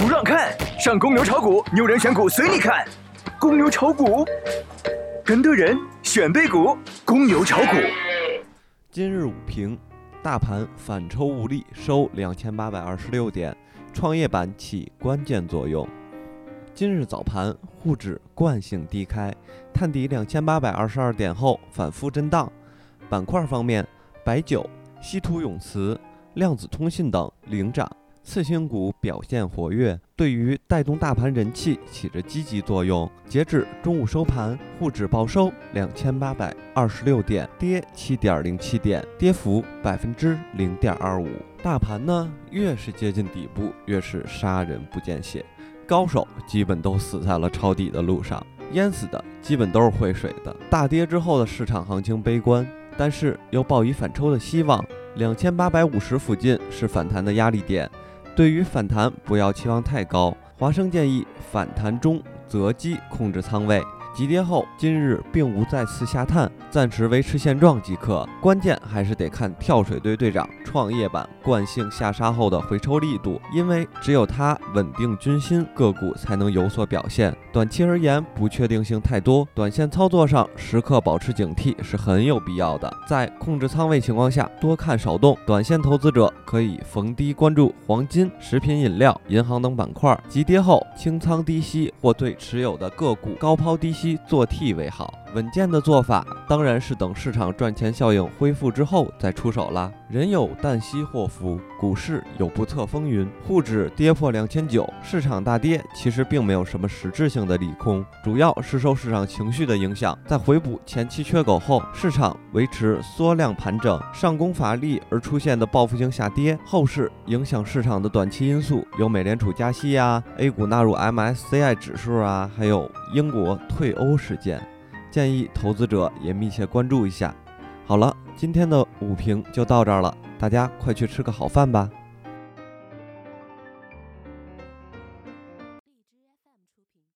不让看，上公牛炒股，牛人选股随你看。公牛炒股，跟对人选对股，公牛炒股。今日午评，大盘反抽无力，收两千八百二十六点，创业板起关键作用。今日早盘，沪指惯性低开，探底两千八百二十二点后反复震荡。板块方面，白酒、稀土永磁、量子通信等领涨，次新股表现活跃，对于带动大盘人气起着积极作用。截至中午收盘，沪指报收两千八百二十六点，跌七点零七点，跌幅百分之零点二五。大盘呢，越是接近底部，越是杀人不见血。高手基本都死在了抄底的路上，淹死的基本都是会水的。大跌之后的市场行情悲观，但是又抱以反抽的希望。两千八百五十附近是反弹的压力点，对于反弹不要期望太高。华生建议反弹中择机控制仓位。急跌后，今日并无再次下探，暂时维持现状即可。关键还是得看跳水队队长创业板惯性下杀后的回抽力度，因为只有它稳定军心，个股才能有所表现。短期而言，不确定性太多，短线操作上时刻保持警惕是很有必要的。在控制仓位情况下，多看少动。短线投资者可以逢低关注黄金、食品饮料、银行等板块。急跌后清仓低吸，或对持有的个股高抛低吸。做 T 为好。稳健的做法当然是等市场赚钱效应恢复之后再出手啦。人有旦夕祸福，股市有不测风云。沪指跌破两千九，市场大跌，其实并没有什么实质性的利空，主要是受市场情绪的影响。在回补前期缺口后，市场维持缩量盘整，上攻乏力而出现的报复性下跌。后市影响市场的短期因素有美联储加息呀，A 股纳入 MSCI 指数啊，还有英国退欧事件。建议投资者也密切关注一下。好了，今天的午评就到这儿了，大家快去吃个好饭吧。